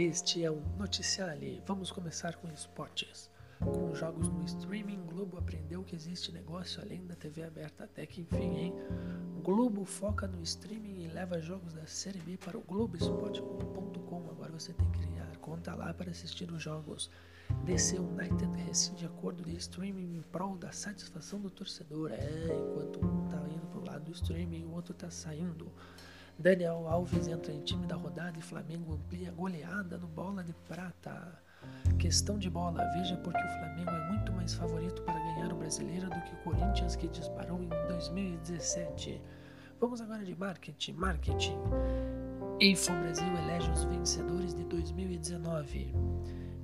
Este é o Noticiário. Vamos começar com esportes. Com jogos no streaming, Globo aprendeu que existe negócio além da TV aberta até que enfim, hein? Globo foca no streaming e leva jogos da Série B para o Globoesporte.com. Agora você tem que criar conta lá para assistir os jogos. DC United rescinde acordo de streaming em prol da satisfação do torcedor. É, enquanto um tá indo pro lado do streaming, o outro tá saindo. Daniel Alves entra em time da rodada e Flamengo amplia goleada no bola de prata. Questão de bola, veja porque o Flamengo é muito mais favorito para ganhar o brasileiro do que o Corinthians que disparou em 2017. Vamos agora de marketing. Marketing. Info Brasil elege os vencedores de 2019.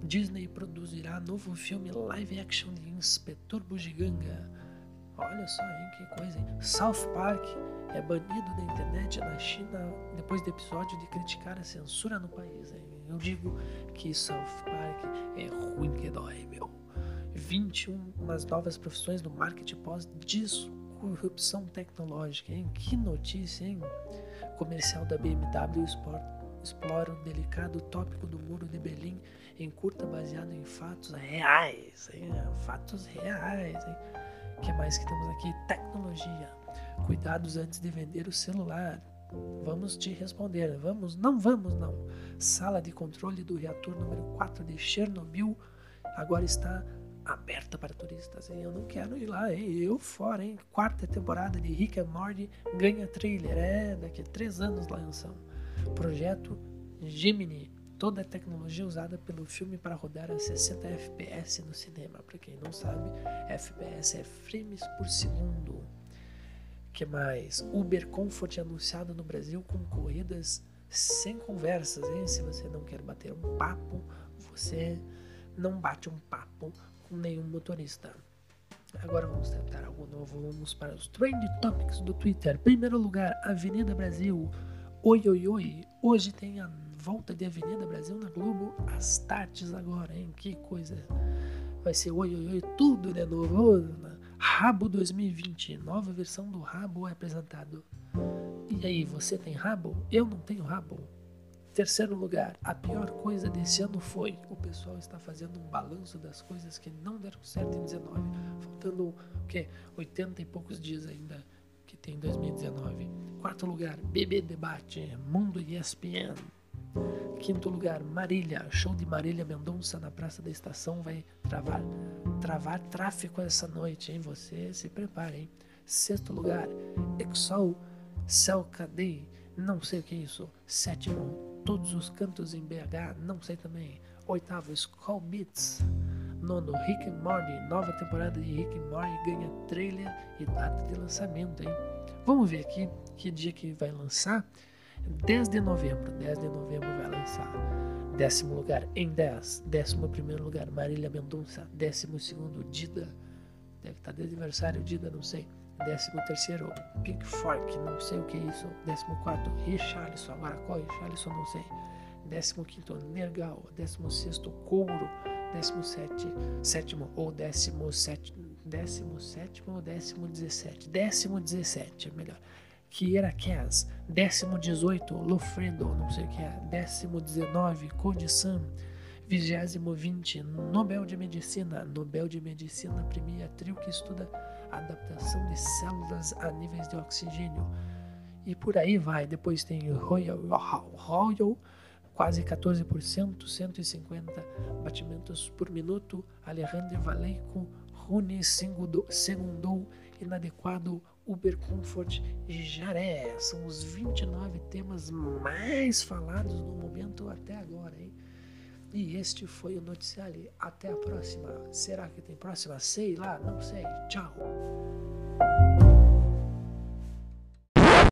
Disney produzirá novo filme live action de Inspetor Bugiganga. Olha só, hein, que coisa, hein? South Park é banido da internet na China depois do episódio de criticar a censura no país. Hein? Eu digo que South Park é ruim que dói, meu. 21 umas novas profissões no marketing pós-disrupção tecnológica, hein? Que notícia, hein? Comercial da BMW Sport explora o delicado tópico do Muro de Berlim em curta baseado em fatos reais, hein? Fatos reais, hein? Que mais que temos aqui? Tecnologia. Cuidados antes de vender o celular. Vamos te responder. Vamos? Não vamos, não. Sala de controle do reator número 4 de Chernobyl agora está aberta para turistas. Eu não quero ir lá, hein? eu fora, hein? Quarta temporada de Rick and Morty ganha trailer. É, daqui a três anos lançam. Projeto Gemini toda a tecnologia usada pelo filme para rodar a 60 FPS no cinema. Para quem não sabe, FPS é frames por segundo. que mais? Uber Comfort anunciado no Brasil com corridas sem conversas, hein? Se você não quer bater um papo, você não bate um papo com nenhum motorista. Agora vamos tentar algo novo. Vamos para os Trend Topics do Twitter. Primeiro lugar, Avenida Brasil. Oi, oi, oi. Hoje tem a volta de Avenida Brasil na Globo às tardes agora, hein? Que coisa. Vai ser oi, oi, oi, tudo de novo. Rabo 2020, nova versão do Rabo é apresentado. E aí, você tem rabo? Eu não tenho rabo. Terceiro lugar, a pior coisa desse ano foi: o pessoal está fazendo um balanço das coisas que não deram certo em 19, faltando o quê? 80 e poucos dias ainda que tem 2019. Quarto lugar, BB Debate, Mundo ESPN. Quinto lugar, Marília. Show de Marília Mendonça na Praça da Estação vai travar, travar essa noite, hein? Você se prepare, hein? Sexto lugar, Exol Selcadei. Não sei o que é isso. Sétimo, Todos os Cantos em BH. Não sei também. Oitavo, Skull Beats. Nono, Rick and Morty. Nova temporada de Rick and Morty ganha trailer e data de lançamento, hein? Vamos ver aqui que dia que vai lançar. 10 de novembro, 10 de novembro vai lançar. Décimo lugar, em 10. Décimo primeiro lugar, Marília Mendonça. Décimo segundo, Dida. Deve estar de aniversário, Dida, não sei. Décimo terceiro, Pink Fork, não sei o que é isso. Décimo quarto, Richarlison. Agora qual Richarlison, não sei. Décimo quinto, Nergal. Décimo sexto, Couro. Décimo sete, sétimo ou décimo sétimo, décimo sétimo ou décimo dezessete. Décimo dezessete, é melhor. Kieraquez, décimo 18, Lofredo, não sei o que é, décimo 19, Codisan, vigésimo 20, Nobel de Medicina, Nobel de Medicina premia trio que estuda a adaptação de células a níveis de oxigênio. E por aí vai, depois tem Royal, Royal quase 14%, 150 batimentos por minuto, Alejandro Valeico, Rune segundou inadequado Uber Comfort Jaré. São os 29 temas mais falados no momento até agora, hein? E este foi o noticiário. Até a próxima. Será que tem próxima? Sei lá, não sei. Tchau.